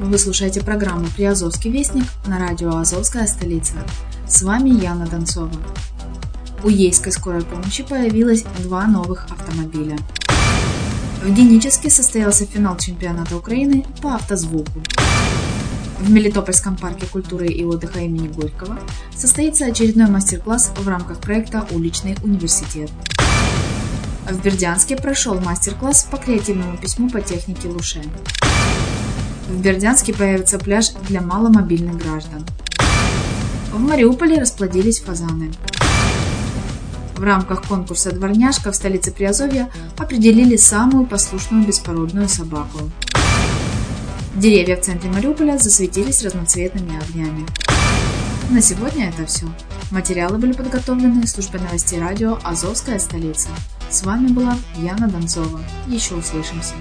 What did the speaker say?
Вы слушаете программу «Приазовский вестник» на радио «Азовская столица». С вами Яна Донцова. У Ейской скорой помощи появилось два новых автомобиля. В Геническе состоялся финал чемпионата Украины по автозвуку. В Мелитопольском парке культуры и отдыха имени Горького состоится очередной мастер-класс в рамках проекта «Уличный университет». В Бердянске прошел мастер-класс по креативному письму по технике Луше. В Бердянске появится пляж для маломобильных граждан. В Мариуполе расплодились фазаны. В рамках конкурса «Дворняжка» в столице Приазовья определили самую послушную беспородную собаку. Деревья в центре Мариуполя засветились разноцветными огнями. На сегодня это все. Материалы были подготовлены службой новостей радио «Азовская столица». С вами была Яна Донцова. Еще услышимся.